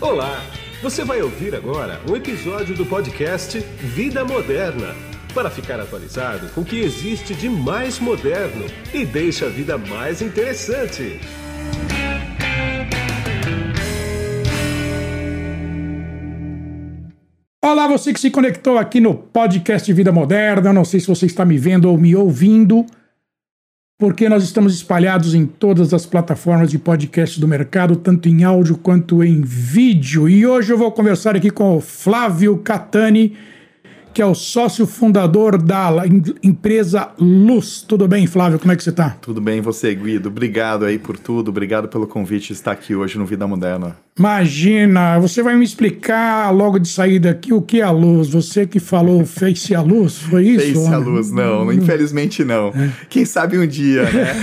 Olá! Você vai ouvir agora um episódio do podcast Vida Moderna para ficar atualizado com o que existe de mais moderno e deixa a vida mais interessante. Olá, você que se conectou aqui no podcast Vida Moderna. Não sei se você está me vendo ou me ouvindo, porque nós estamos espalhados em todas as plataformas de podcast do mercado, tanto em áudio quanto em vídeo. E hoje eu vou conversar aqui com o Flávio Catani que é o sócio fundador da empresa Luz. Tudo bem, Flávio? Como é que você está? Tudo bem, você, Guido. Obrigado aí por tudo. Obrigado pelo convite de estar aqui hoje no Vida Moderna. Imagina, você vai me explicar logo de saída aqui o que é a luz. Você que falou face a luz, foi isso? Face a luz, não, infelizmente não. É. Quem sabe um dia, né?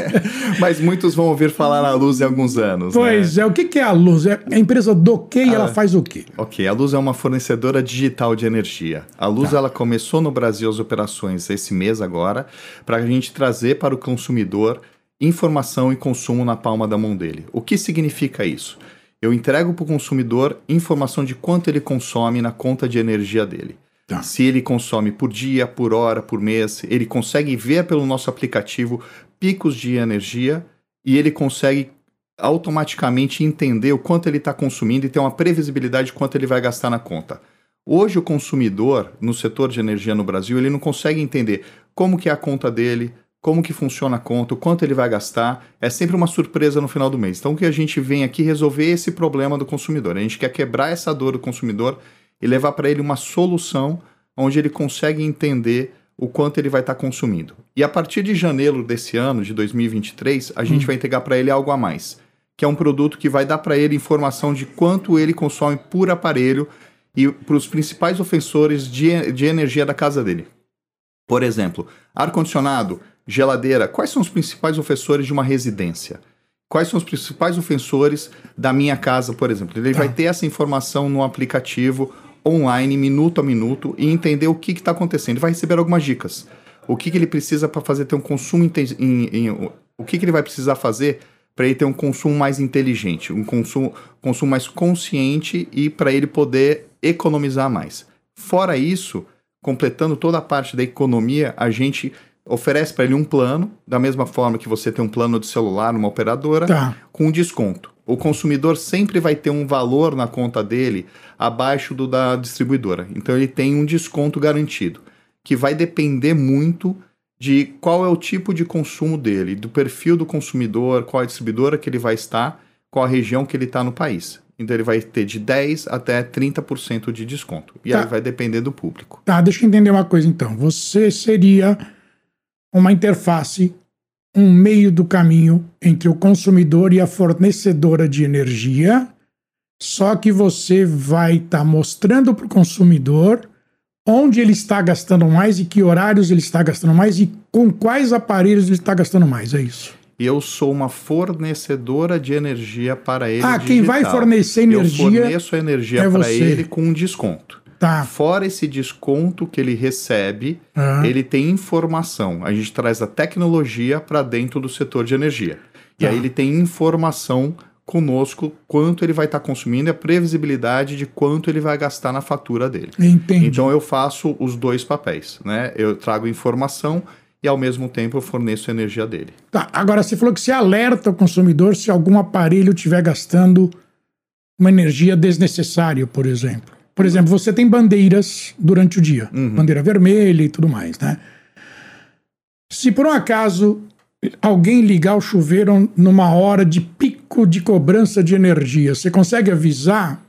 Mas muitos vão ouvir falar na luz em alguns anos. Né? Pois né? é, o que é a luz? É a empresa do que e ah, ela faz o quê? Ok, a luz é uma fornecedora digital de energia. A luz tá. ela começou no Brasil as operações esse mês agora, para a gente trazer para o consumidor informação e consumo na palma da mão dele. O que significa isso? Eu entrego para o consumidor informação de quanto ele consome na conta de energia dele. Tá. Se ele consome por dia, por hora, por mês, ele consegue ver pelo nosso aplicativo picos de energia e ele consegue automaticamente entender o quanto ele está consumindo e ter uma previsibilidade de quanto ele vai gastar na conta. Hoje o consumidor no setor de energia no Brasil ele não consegue entender como que é a conta dele, como que funciona a conta, o quanto ele vai gastar, é sempre uma surpresa no final do mês. Então, o que a gente vem aqui resolver esse problema do consumidor. A gente quer quebrar essa dor do consumidor e levar para ele uma solução onde ele consegue entender o quanto ele vai estar tá consumindo. E a partir de janeiro desse ano, de 2023, a gente hum. vai entregar para ele algo a mais, que é um produto que vai dar para ele informação de quanto ele consome por aparelho e para os principais ofensores de, de energia da casa dele. Por exemplo, ar-condicionado geladeira, quais são os principais ofensores de uma residência? Quais são os principais ofensores da minha casa, por exemplo? Ele vai ter essa informação no aplicativo online, minuto a minuto, e entender o que está acontecendo. Ele vai receber algumas dicas. O que, que ele precisa para fazer ter um consumo em, em, o que, que ele vai precisar fazer para ele ter um consumo mais inteligente, um consumo, consumo mais consciente e para ele poder economizar mais. Fora isso, completando toda a parte da economia, a gente oferece para ele um plano, da mesma forma que você tem um plano de celular numa operadora, tá. com desconto. O consumidor sempre vai ter um valor na conta dele abaixo do da distribuidora. Então ele tem um desconto garantido, que vai depender muito de qual é o tipo de consumo dele, do perfil do consumidor, qual a distribuidora que ele vai estar, qual a região que ele está no país. Então ele vai ter de 10% até 30% de desconto. E tá. aí vai depender do público. Tá, deixa eu entender uma coisa então. Você seria uma interface, um meio do caminho entre o consumidor e a fornecedora de energia, só que você vai estar tá mostrando para o consumidor onde ele está gastando mais e que horários ele está gastando mais e com quais aparelhos ele está gastando mais, é isso. Eu sou uma fornecedora de energia para ele. Ah, digital. quem vai fornecer energia? Eu forneço energia é para ele com um desconto. Tá. Fora esse desconto que ele recebe, uhum. ele tem informação. A gente traz a tecnologia para dentro do setor de energia. E aí tá. ele tem informação conosco quanto ele vai estar tá consumindo e a previsibilidade de quanto ele vai gastar na fatura dele. Entendi. Então eu faço os dois papéis, né? Eu trago informação e ao mesmo tempo eu forneço a energia dele. Tá, agora você falou que você alerta o consumidor se algum aparelho estiver gastando uma energia desnecessária, por exemplo. Por exemplo, você tem bandeiras durante o dia, uhum. bandeira vermelha e tudo mais, né? Se por um acaso alguém ligar o chuveiro numa hora de pico de cobrança de energia, você consegue avisar?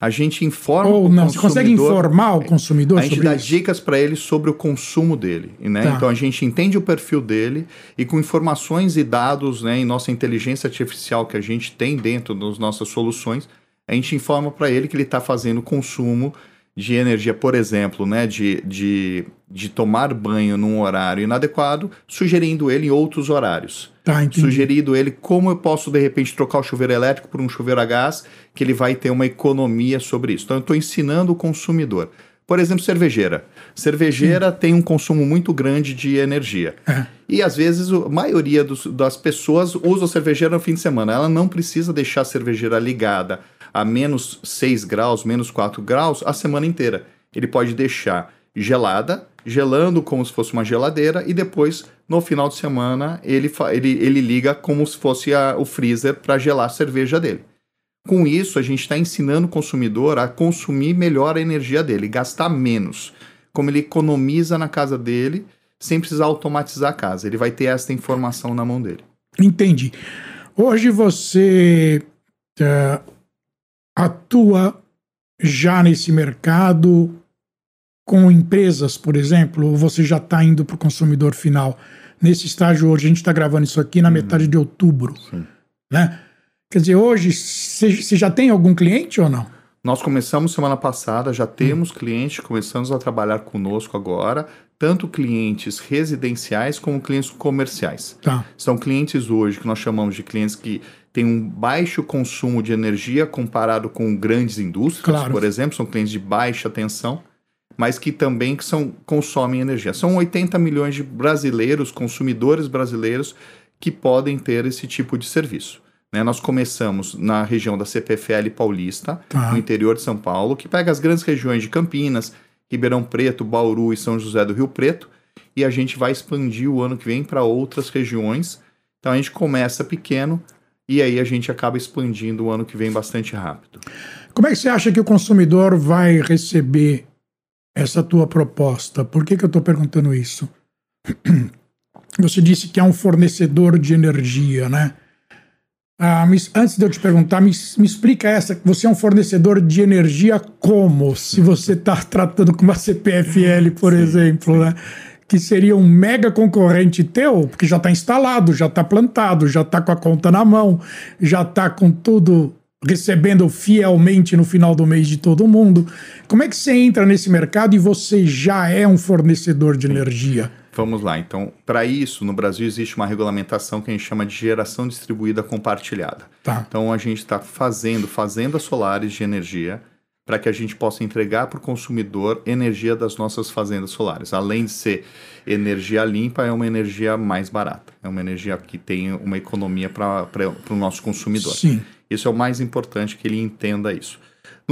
A gente informa Ou não, você consegue informar o consumidor A gente dá isso? dicas para ele sobre o consumo dele, né? Tá. Então a gente entende o perfil dele e com informações e dados, né, em nossa inteligência artificial que a gente tem dentro das nossas soluções, a gente informa para ele que ele está fazendo consumo de energia, por exemplo, né, de, de, de tomar banho num horário inadequado, sugerindo ele em outros horários. Tá, sugerindo ele como eu posso, de repente, trocar o chuveiro elétrico por um chuveiro a gás, que ele vai ter uma economia sobre isso. Então, eu estou ensinando o consumidor. Por exemplo, cervejeira. Cervejeira Sim. tem um consumo muito grande de energia. É. E às vezes a maioria dos, das pessoas usa a cervejeira no fim de semana. Ela não precisa deixar a cervejeira ligada a menos 6 graus, menos 4 graus a semana inteira. Ele pode deixar gelada, gelando como se fosse uma geladeira, e depois, no final de semana, ele, ele, ele liga como se fosse a, o freezer para gelar a cerveja dele. Com isso, a gente está ensinando o consumidor a consumir melhor a energia dele, gastar menos. Como ele economiza na casa dele, sem precisar automatizar a casa. Ele vai ter essa informação na mão dele. Entendi. Hoje você uh, atua já nesse mercado com empresas, por exemplo, ou você já está indo para o consumidor final? Nesse estágio hoje, a gente está gravando isso aqui na uhum. metade de outubro. Sim. Né? Quer dizer, hoje, você já tem algum cliente ou não? Nós começamos semana passada, já temos hum. clientes, começamos a trabalhar conosco agora, tanto clientes residenciais como clientes comerciais. Tá. São clientes hoje que nós chamamos de clientes que têm um baixo consumo de energia comparado com grandes indústrias, claro. por exemplo, são clientes de baixa tensão mas que também são, consomem energia. São 80 milhões de brasileiros, consumidores brasileiros, que podem ter esse tipo de serviço. Né? Nós começamos na região da CPFL Paulista, tá. no interior de São Paulo, que pega as grandes regiões de Campinas, Ribeirão Preto, Bauru e São José do Rio Preto, e a gente vai expandir o ano que vem para outras regiões. Então a gente começa pequeno e aí a gente acaba expandindo o ano que vem bastante rápido. Como é que você acha que o consumidor vai receber essa tua proposta. Por que, que eu estou perguntando isso? Você disse que é um fornecedor de energia, né? Ah, me, antes de eu te perguntar, me, me explica essa. Você é um fornecedor de energia como? Se você está tratando com uma CPFL, por Sim. exemplo, né? Que seria um mega concorrente teu, porque já está instalado, já está plantado, já está com a conta na mão, já está com tudo recebendo fielmente no final do mês de todo mundo. Como é que você entra nesse mercado e você já é um fornecedor de energia? Vamos lá, então, para isso, no Brasil existe uma regulamentação que a gente chama de geração distribuída compartilhada. Tá. Então, a gente está fazendo fazendas solares de energia para que a gente possa entregar para o consumidor energia das nossas fazendas solares. Além de ser energia limpa, é uma energia mais barata. É uma energia que tem uma economia para o nosso consumidor. Sim. Isso é o mais importante que ele entenda isso.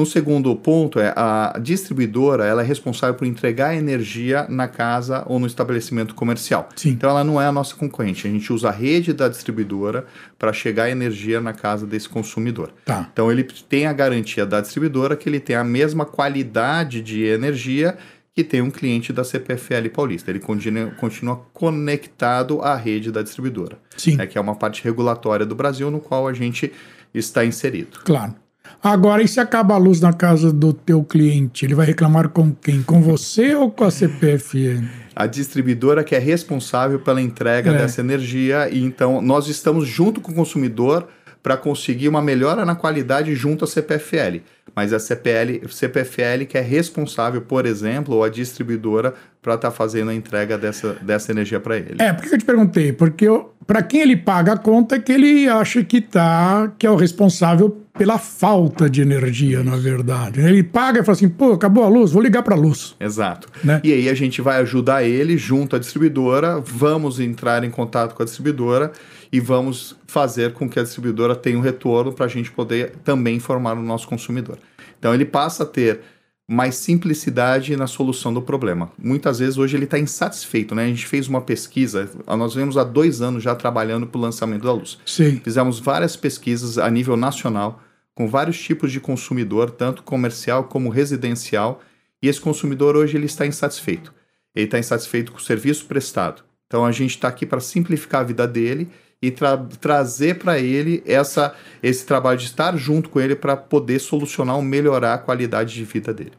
No segundo ponto é a distribuidora, ela é responsável por entregar energia na casa ou no estabelecimento comercial. Sim. Então ela não é a nossa concorrente. A gente usa a rede da distribuidora para chegar a energia na casa desse consumidor. Tá. Então ele tem a garantia da distribuidora que ele tem a mesma qualidade de energia que tem um cliente da CPFL Paulista. Ele continua, continua conectado à rede da distribuidora. Sim. É que é uma parte regulatória do Brasil no qual a gente está inserido. Claro. Agora, e se acaba a luz na casa do teu cliente? Ele vai reclamar com quem? Com você ou com a CPFN? A distribuidora que é responsável pela entrega é. dessa energia e então nós estamos junto com o consumidor para conseguir uma melhora na qualidade junto à CPFL. Mas a CPL, CPFL que é responsável, por exemplo, ou a distribuidora para estar tá fazendo a entrega dessa, dessa energia para ele. É, por que eu te perguntei? Porque para quem ele paga a conta é que ele acha que tá, que é o responsável pela falta de energia, na verdade. Ele paga e fala assim, pô, acabou a luz, vou ligar para a luz. Exato. Né? E aí a gente vai ajudar ele junto à distribuidora, vamos entrar em contato com a distribuidora e vamos fazer com que a distribuidora tenha um retorno para a gente poder também informar o nosso consumidor. Então ele passa a ter mais simplicidade na solução do problema. Muitas vezes hoje ele está insatisfeito, né? A gente fez uma pesquisa, nós vemos há dois anos já trabalhando para o lançamento da luz. Sim. Fizemos várias pesquisas a nível nacional com vários tipos de consumidor, tanto comercial como residencial, e esse consumidor hoje ele está insatisfeito. Ele está insatisfeito com o serviço prestado. Então a gente está aqui para simplificar a vida dele e tra trazer para ele essa, esse trabalho de estar junto com ele para poder solucionar ou melhorar a qualidade de vida dele.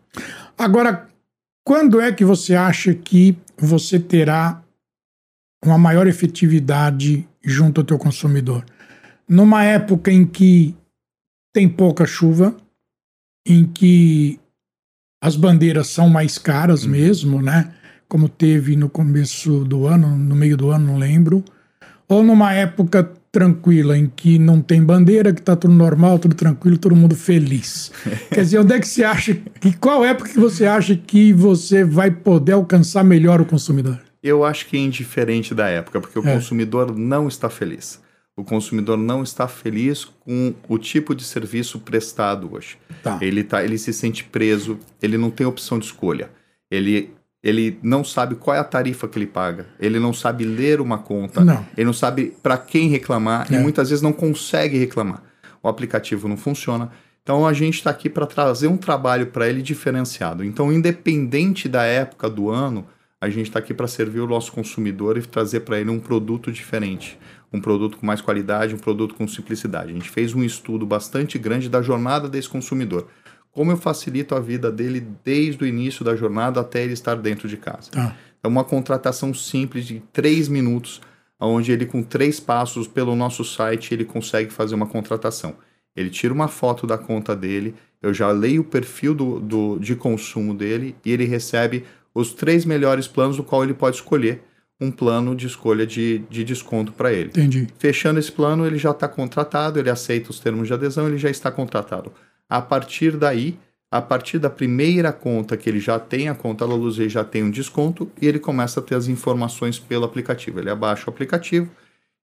Agora, quando é que você acha que você terá uma maior efetividade junto ao teu consumidor? Numa época em que tem pouca chuva, em que as bandeiras são mais caras uhum. mesmo, né? Como teve no começo do ano, no meio do ano, não lembro ou numa época tranquila em que não tem bandeira, que está tudo normal, tudo tranquilo, todo mundo feliz. Quer dizer, onde é que você acha que qual época que você acha que você vai poder alcançar melhor o consumidor? Eu acho que é indiferente da época, porque o é. consumidor não está feliz. O consumidor não está feliz com o tipo de serviço prestado hoje. Tá. Ele, tá, ele se sente preso, ele não tem opção de escolha. Ele, ele não sabe qual é a tarifa que ele paga. Ele não sabe ler uma conta. Não. Ele não sabe para quem reclamar É. e muitas vezes não consegue reclamar. O aplicativo não funciona. Então a gente está aqui para trazer um trabalho para ele diferenciado. Então, independente da época do ano, a gente está aqui para servir o nosso consumidor e trazer para ele um produto diferente, um produto com mais qualidade, um produto com simplicidade. A gente fez um estudo bastante grande da jornada desse consumidor. Como eu facilito a vida dele desde o início da jornada até ele estar dentro de casa. Tá. É uma contratação simples de três minutos, onde ele com três passos pelo nosso site ele consegue fazer uma contratação. Ele tira uma foto da conta dele, eu já leio o perfil do, do, de consumo dele e ele recebe os três melhores planos do qual ele pode escolher um plano de escolha de, de desconto para ele. Entendi. Fechando esse plano, ele já está contratado, ele aceita os termos de adesão, ele já está contratado. A partir daí, a partir da primeira conta que ele já tem, a conta da Luz, ele já tem um desconto e ele começa a ter as informações pelo aplicativo. Ele abaixa o aplicativo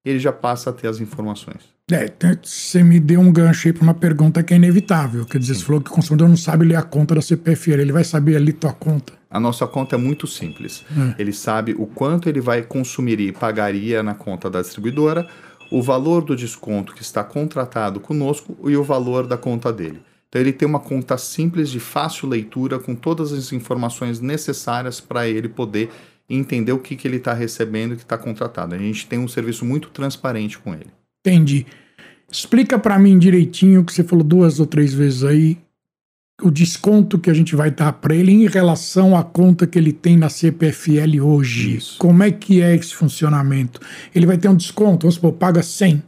e ele já passa a ter as informações. É, então, você me deu um gancho aí para uma pergunta que é inevitável. Quer dizer, você falou que o consumidor não sabe ler a conta da CPFL, ele vai saber ali tua conta. A nossa conta é muito simples. Ele sabe o quanto ele vai consumir e pagaria na conta da distribuidora, o valor do desconto que está contratado conosco e o valor da conta dele. Então ele tem uma conta simples de fácil leitura com todas as informações necessárias para ele poder entender o que, que ele está recebendo e que está contratado. A gente tem um serviço muito transparente com ele. Entendi. Explica para mim direitinho, que você falou duas ou três vezes aí, o desconto que a gente vai dar para ele em relação à conta que ele tem na CPFL hoje. Isso. Como é que é esse funcionamento? Ele vai ter um desconto, vamos supor, paga 100.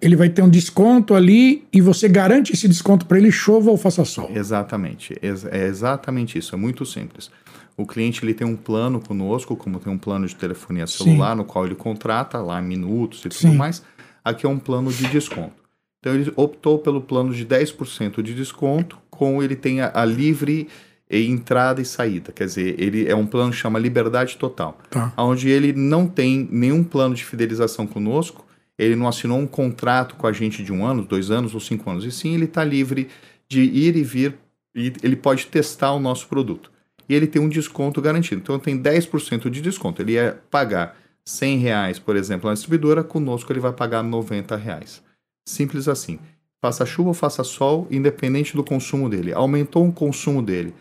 Ele vai ter um desconto ali e você garante esse desconto para ele, chova ou faça sol. Exatamente, ex- é exatamente isso, é muito simples. O cliente ele tem um plano conosco, como tem um plano de telefonia celular, no qual ele contrata lá minutos e tudo Sim. mais. Aqui é um plano de desconto. Então ele optou pelo plano de 10% de desconto, com ele tem a, a livre eh, entrada e saída. Quer dizer, ele é um plano que chama Liberdade Total Tá. onde ele não tem nenhum plano de fidelização conosco, ele não assinou um contrato com a gente de um ano, dois anos ou cinco anos, e sim ele está livre de ir e vir, e ele pode testar o nosso produto. E ele tem um desconto garantido. Então tem 10% de desconto. Ele ia pagar 100 reais, por exemplo, na distribuidora, conosco ele vai pagar 90 reais. Simples assim. Faça chuva ou faça sol, independente do consumo dele. Aumentou o consumo dele.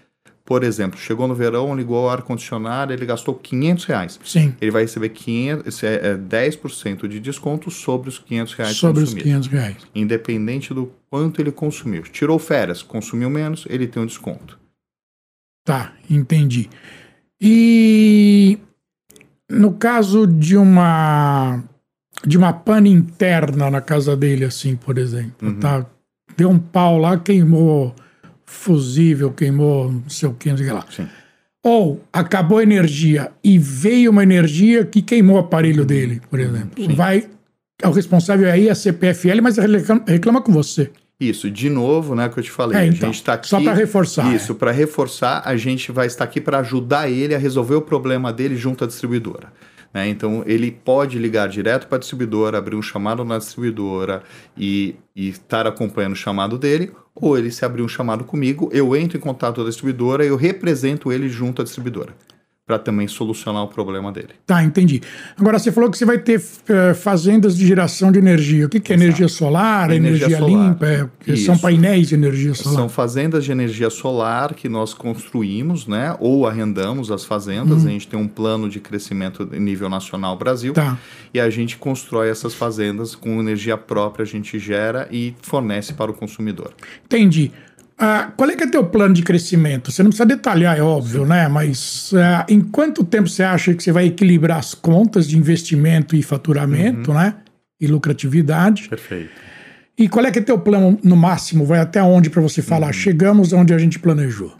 Por exemplo, chegou no verão, ligou o ar-condicionado, ele gastou 500 reais Sim, ele vai receber 500, é, é, 10% de desconto sobre os 500 reais sobre os consumidos, 500 reais. independente do quanto ele consumiu. Tirou férias, consumiu menos, ele tem um desconto. Tá, entendi. E no caso de uma de uma pane interna na casa dele, assim, por exemplo, tá? Deu um pau lá, queimou fusível, queimou não sei o que, não sei o que lá. Sim. Ou acabou a energia e veio uma energia que queimou o aparelho dele, por exemplo. Vai. O responsável aí é a CPFL, mas reclama, reclama com você. Isso, de novo, né, que eu te falei, É, a então, gente está aqui... só pra reforçar, Isso, para reforçar, a gente vai estar aqui para ajudar ele a resolver o problema dele junto à distribuidora. Né? Então, ele pode ligar direto para a distribuidora, abrir um chamado na distribuidora e, e estar acompanhando o chamado dele, ou ele se abrir um chamado comigo, eu entro em contato com a distribuidora e eu represento ele junto à distribuidora, para também solucionar o problema dele. Tá, entendi. Agora, você falou que você vai ter eh, fazendas de geração de energia. O que, que é energia solar, Energia energia, solar. limpa? É, são painéis de energia solar. São fazendas de energia solar que nós construímos, né? Ou arrendamos as fazendas. A gente tem um plano de crescimento em nível nacional Brasil. Tá. E a gente constrói essas fazendas com energia própria, a gente gera e fornece para o consumidor. Entendi. Ah, qual é que é teu plano de crescimento? Você não precisa detalhar, é óbvio, né? Mas ah, em quanto tempo você acha que você vai equilibrar as contas de investimento e faturamento, né? E lucratividade? Perfeito. E qual é que é teu plano no máximo? Vai até onde para você falar? Chegamos onde a gente planejou.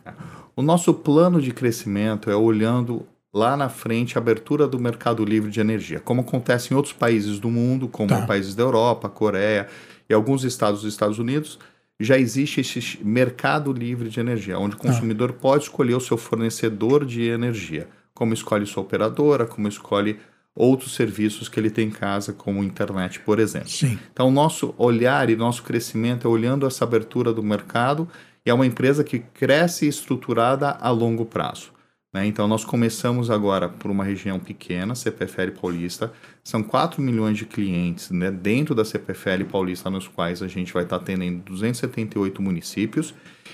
O nosso plano de crescimento é olhando lá na frente a abertura do mercado livre de energia, como acontece em outros países do mundo, como Tá. países da Europa, Coreia e alguns estados dos Estados Unidos. Já existe esse mercado livre de energia, onde o consumidor pode escolher o seu fornecedor de energia, como escolhe sua operadora, como escolhe outros serviços que ele tem em casa, como internet, por exemplo. Sim. Então, nosso olhar e nosso crescimento é olhando essa abertura do mercado e é uma empresa que cresce estruturada a longo prazo. Né? Então, nós começamos agora por uma região pequena, CPFL Paulista. São 4 milhões de clientes né, dentro da CPFL Paulista, nos quais a gente vai estar atendendo 278 municípios,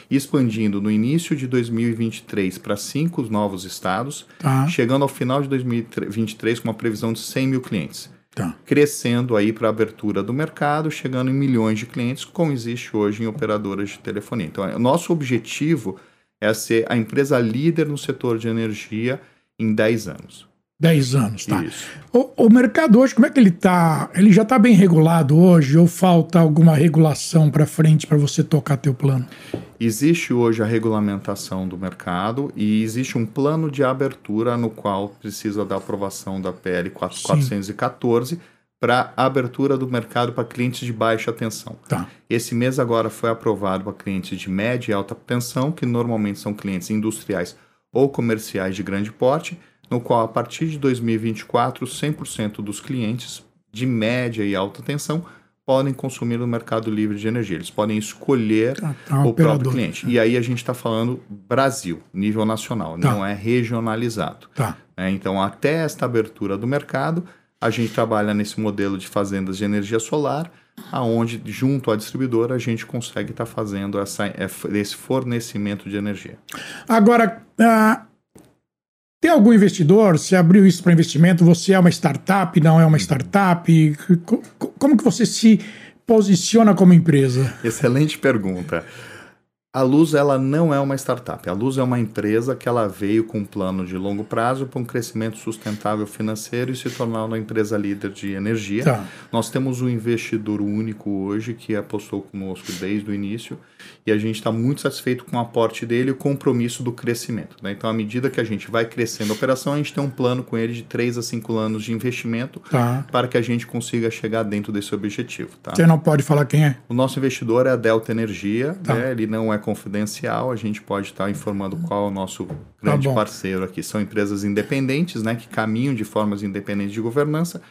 expandindo no início de 2023 para cinco novos estados, Tá. chegando ao final de 2023 com uma previsão de 100 mil clientes. Tá. Crescendo aí para a abertura do mercado, chegando em milhões de clientes, como existe hoje em operadoras de telefonia. Então, é- o nosso objetivo é ser a empresa líder no setor de energia em 10 anos. 10 anos, tá. Isso. O, o mercado hoje, como é que ele tá? Ele já tá bem regulado hoje ou falta alguma regulação para frente para você tocar teu plano? Existe hoje a regulamentação do mercado e existe um plano de abertura no qual precisa da aprovação da PL 4- Sim. 414 para abertura do mercado para clientes de baixa tensão. Tá. Esse mês agora foi aprovado para clientes de média e alta tensão, que normalmente são clientes industriais ou comerciais de grande porte, no qual a partir de 2024, 100% dos clientes de média e alta tensão podem consumir no mercado livre de energia. Eles podem escolher Tá, tá, o operador. próprio cliente. E aí a gente está falando Brasil, nível nacional, Tá. não é regionalizado. Tá. né? Então, até esta abertura do mercado, a gente trabalha nesse modelo de fazendas de energia solar, aonde junto à distribuidora a gente consegue estar fazendo essa, é, esse fornecimento de energia. Agora, ah, tem algum investidor? Você abriu isso para investimento? Você é uma startup? Não é uma startup? Co- co- Como que você se posiciona como empresa? Excelente pergunta. A Luz ela não é uma startup. A Luz é uma empresa que ela veio com um plano de longo prazo para um crescimento sustentável financeiro e se tornar uma empresa líder de energia. Tá. Nós temos um investidor único hoje que apostou conosco desde o início e a gente está muito satisfeito com o aporte dele e o compromisso do crescimento. né? Então, à medida que a gente vai crescendo a operação, a gente tem um plano com ele de 3 a 5 anos de investimento Tá. para que a gente consiga chegar dentro desse objetivo. Tá? Você não pode falar quem é? O nosso investidor é a Delta Energia, Tá. né? ele não é confidencial, a gente pode estar informando qual é o nosso grande Tá parceiro aqui. São empresas independentes, né, que caminham de formas independentes de governança,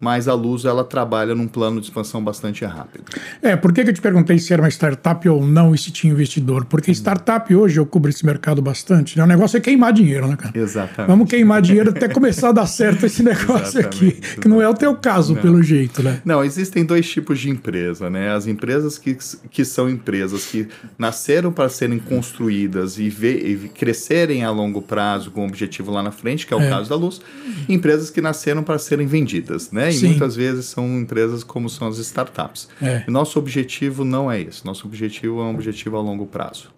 mas a Luz ela trabalha num plano de expansão bastante rápido. É, por que, que eu te perguntei se era uma startup ou não e se tinha investidor? Porque startup hoje eu cubro esse mercado bastante. Né? O negócio é queimar dinheiro, né, cara? Exatamente. Vamos queimar dinheiro até começar a dar certo esse negócio aqui. Que não é o teu caso, pelo jeito, né? Não, existem dois tipos de empresa, né? As empresas que, que são empresas que nasceram para serem construídas e, ver, e crescerem a longo prazo com um objetivo lá na frente, que é o É. caso da Luz, e empresas que nasceram para serem vendidas, né? E Sim. muitas vezes são empresas como são as startups. É. Nosso objetivo não é esse. Nosso objetivo é um objetivo a longo prazo.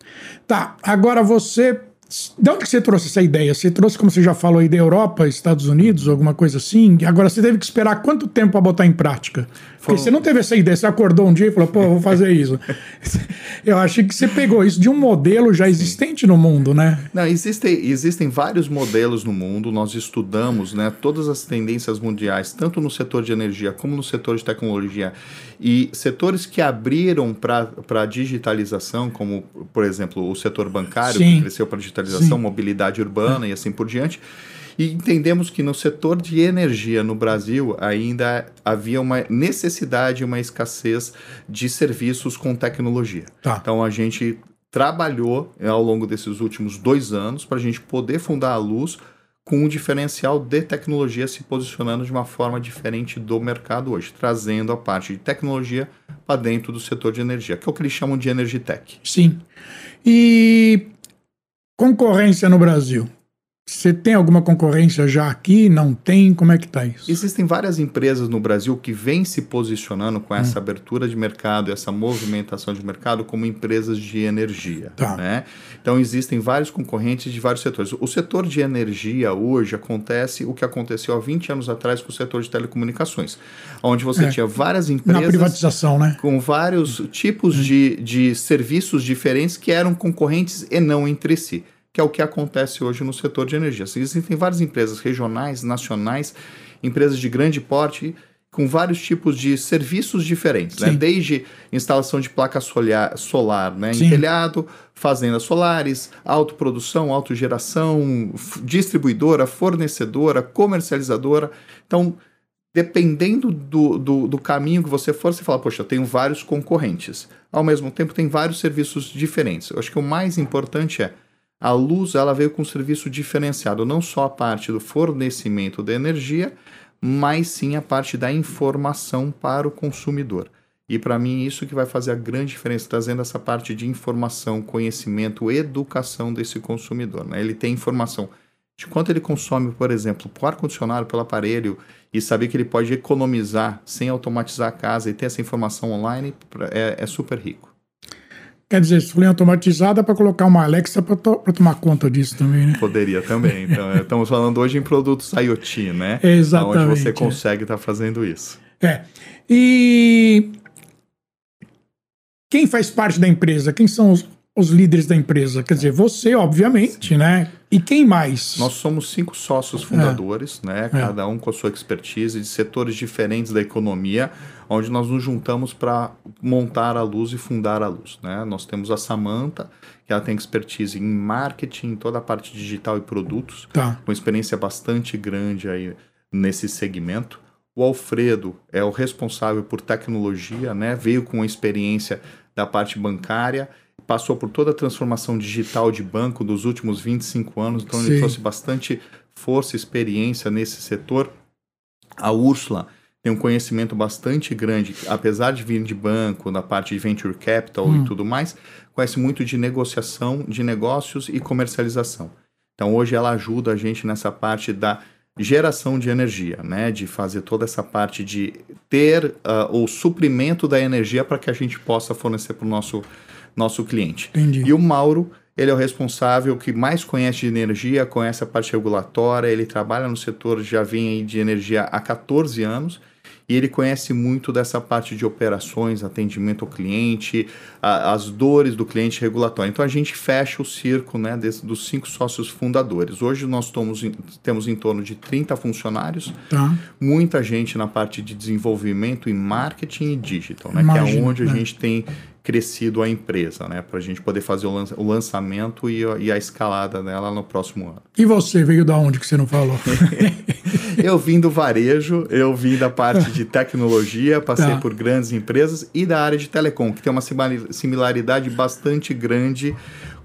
Tá, agora você. De onde que você trouxe essa ideia? Você trouxe, como você já falou aí, da Europa, Estados Unidos, alguma coisa assim? Agora você teve que esperar quanto tempo para botar em prática? Porque Foi- você não teve essa ideia, você acordou um dia e falou, pô, vou fazer isso. Eu achei que você pegou isso de um modelo já existente no mundo, né? Não, existem, existem vários modelos no mundo, nós estudamos né, todas as tendências mundiais, tanto no setor de energia como no setor de tecnologia, e setores que abriram para a digitalização, como, por exemplo, o setor bancário, Sim. que cresceu para digitalização, Sim. mobilidade urbana e assim por diante. E entendemos que no setor de energia no Brasil ainda havia uma necessidade e uma escassez de serviços com tecnologia. Tá. Então a gente trabalhou eh, ao longo desses últimos dois anos para a gente poder fundar a Luz com um diferencial de tecnologia se posicionando de uma forma diferente do mercado hoje, trazendo a parte de tecnologia para dentro do setor de energia, que é o que eles chamam de Energy Tech. Sim. E concorrência no Brasil? Você tem alguma concorrência já aqui? Não tem? Como é que tá isso? Existem várias empresas no Brasil que vêm se posicionando com essa abertura de mercado, essa movimentação de mercado como empresas de energia. Tá. Né? Então existem vários concorrentes de vários setores. O setor de energia hoje acontece o que aconteceu há 20 anos atrás com o setor de telecomunicações, onde você É. tinha várias Na empresas privatização, né? com vários tipos de, de serviços diferentes que eram concorrentes e não entre si, que é o que acontece hoje no setor de energia. Existem várias empresas regionais, nacionais, empresas de grande porte com vários tipos de serviços diferentes, né? desde instalação de placa solar, solar né? em telhado, fazendas solares, autoprodução, autogeração, distribuidora, fornecedora, comercializadora. Então, dependendo do, do, do, caminho que você for, você fala, poxa, eu tenho vários concorrentes. Ao mesmo tempo, tem vários serviços diferentes. Eu acho que o mais importante é a luz ela veio com um serviço diferenciado, não só a parte do fornecimento da energia, mas sim a parte da informação para o consumidor. E para mim isso que vai fazer a grande diferença, trazendo essa parte de informação, conhecimento, educação desse consumidor. Né? Ele tem informação de quanto ele consome, por exemplo, por ar-condicionado, pelo aparelho, e saber que ele pode economizar sem automatizar a casa e ter essa informação online é, é super rico. Quer dizer, se for automatizada, para colocar uma Alexa para to tomar conta disso também, né? Poderia também. Então, é, estamos falando hoje em produtos IoT, né? Exatamente. Onde você consegue estar é. tá fazendo isso. É. E quem faz parte da empresa? Quem são os, os líderes da empresa? Quer dizer, você, obviamente, Sim. né? E quem mais? Nós somos cinco sócios fundadores, é. né? Cada um com a sua expertise de setores diferentes da economia, onde nós nos juntamos para montar a luz e fundar a luz, né? Nós temos a Samanta, que ela tem expertise em marketing, toda a parte digital e produtos, tá. com experiência bastante grande aí nesse segmento. O Alfredo é o responsável por tecnologia, né? Veio com a experiência da parte bancária passou por toda a transformação digital de banco dos últimos 25 anos, então Sim. ele trouxe bastante força e experiência nesse setor. A Úrsula tem um conhecimento bastante grande, apesar de vir de banco, da parte de venture capital hum. e tudo mais, conhece muito de negociação, de negócios e comercialização. Então hoje ela ajuda a gente nessa parte da geração de energia, né? De fazer toda essa parte de ter uh, o suprimento da energia para que a gente possa fornecer para o nosso nosso cliente. Entendi. E o Mauro, ele é o responsável que mais conhece de energia, conhece a parte regulatória, ele trabalha no setor, já vem de energia há 14 anos, e ele conhece muito dessa parte de operações, atendimento ao cliente, a, as dores do cliente regulatório. Então a gente fecha o circo né, desse, dos cinco sócios fundadores. Hoje nós tomos, temos em torno de 30 funcionários, tá. muita gente na parte de desenvolvimento e marketing e digital, né, que é onde a né? gente tem crescido a empresa, né? Para a gente poder fazer o, o lançamento e a, e a, escalada dela no próximo ano. E você veio da onde que você não falou? eu vim do varejo, eu vim da parte de tecnologia, passei tá. por grandes empresas e da área de telecom, que tem uma similaridade bastante grande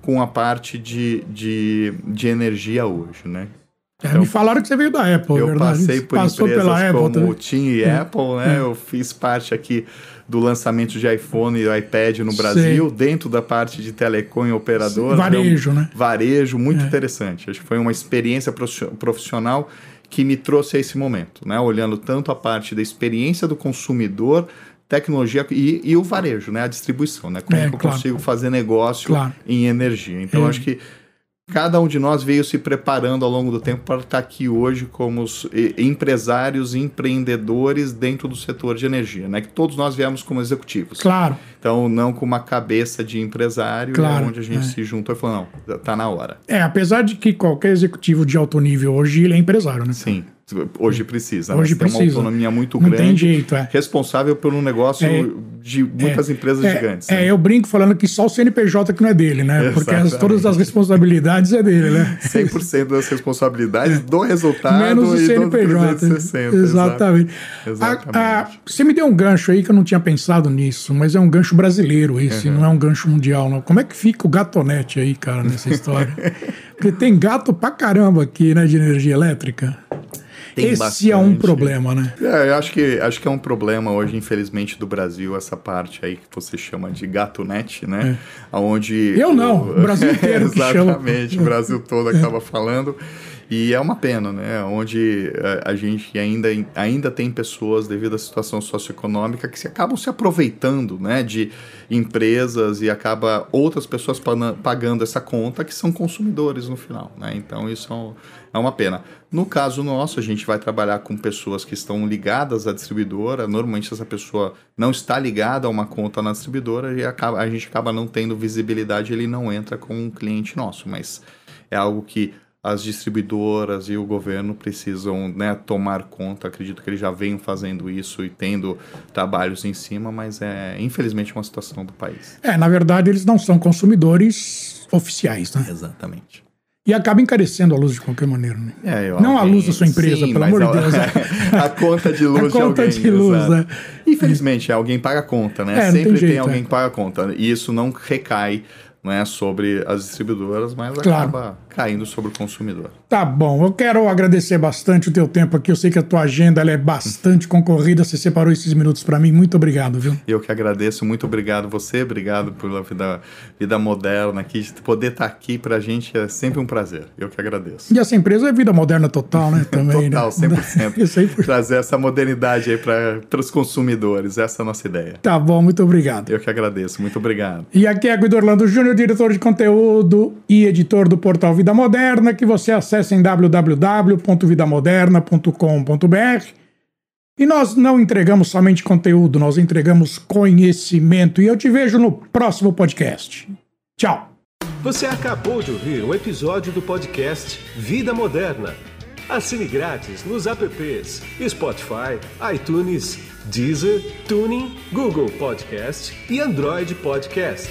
com a parte de, de, de energia hoje, né? É, então, me falaram que você veio da Apple, eu verdade? passei por Passou empresas como TIM e é. Apple, né? É. Eu fiz parte aqui do lançamento de iPhone e iPad no Brasil, Sei. dentro da parte de telecom e operador. Varejo, então, né? Varejo, muito é. interessante. Acho que foi uma experiência profissional que me trouxe a esse momento, né? Olhando tanto a parte da experiência do consumidor, tecnologia e, e o varejo, né? A distribuição, né? Como é, eu claro. consigo fazer negócio claro. em energia. Então, é. acho que cada um de nós veio se preparando ao longo do tempo para estar aqui hoje como empresários e empreendedores dentro do setor de energia, né? Que todos nós viemos como executivos. Claro. Então, não com uma cabeça de empresário, claro, é onde a gente é. se juntou e falou, não, tá na hora. É, apesar de que qualquer executivo de alto nível hoje, ele é empresário, né? Sim. Hoje precisa. Hoje né? precisa. Tem uma autonomia muito Não grande. Tem jeito, é. Responsável por um negócio é, de muitas é, empresas é, gigantes. É, né? eu brinco falando que só o CNPJ que não é dele, né? Porque as, todas as responsabilidades é dele, né? 100% das responsabilidades do resultado Menos o CNPJ. 360, exatamente. exatamente. A, a, você me deu um gancho aí que eu não tinha pensado nisso, mas é um gancho brasileiro esse, uhum. não é um gancho mundial, não. Como é que fica o gatonete aí, cara, nessa história? Porque tem gato pra caramba aqui, né, de energia elétrica. Tem Esse bastante. é um problema, né? É, eu acho que, acho que é um problema hoje, infelizmente, do Brasil, essa parte aí que você chama de gato-net, né? É. Onde eu não, o Brasil inteiro Exatamente, o Brasil todo acaba falando. E é uma pena, né? Onde a, a, gente ainda, ainda tem pessoas, devido à situação socioeconômica, que se acabam se aproveitando né, de empresas e acaba outras pessoas pagando essa conta que são consumidores no final. Né? Então isso é, é uma pena. No caso nosso, a gente vai trabalhar com pessoas que estão ligadas à distribuidora. Normalmente essa pessoa não está ligada a uma conta na distribuidora e acaba, a gente acaba não tendo visibilidade, ele não entra com um cliente nosso. Mas é algo que as distribuidoras e o governo precisam né, tomar conta. Acredito que eles já venham fazendo isso e tendo trabalhos em cima, mas é infelizmente uma situação do país. É, na verdade, eles não são consumidores oficiais, né? Exatamente. E acaba encarecendo a luz de qualquer maneira, né? É, eu, não alguém, a luz da sua empresa, sim, pelo amor de Deus. a, conta de luz a conta de alguém. de luz, né? Infelizmente, alguém paga a conta, né? É, Sempre tem tem, jeito, alguém é. que paga a conta. E isso não recai não é, sobre as distribuidoras, mas Claro. acaba caindo sobre o consumidor. Tá bom, eu quero agradecer bastante o teu tempo aqui. Eu sei que a tua agenda ela é bastante concorrida. Você separou esses minutos para mim. Muito obrigado, viu? Eu que agradeço, muito obrigado você, obrigado pela vida, vida moderna aqui. Poder estar aqui pra gente é sempre um prazer. Eu que agradeço. E essa empresa é vida moderna total, né? Também, Total, né? 100%. Isso aí Trazer essa modernidade aí para os consumidores, essa é a nossa ideia. Tá bom, muito obrigado. Eu que agradeço, muito obrigado. E aqui é Guido Orlando Júnior, diretor de conteúdo e editor do portal Vida Moderna, que você acessa em www.vidamoderna.com.br. E nós não entregamos somente conteúdo, nós entregamos conhecimento. E eu te vejo no próximo podcast. Tchau. Você acabou de ouvir um episódio do podcast Vida Moderna. Assine grátis nos apps Spotify, iTunes, Deezer, Tuning, Google Podcast e Android Podcast.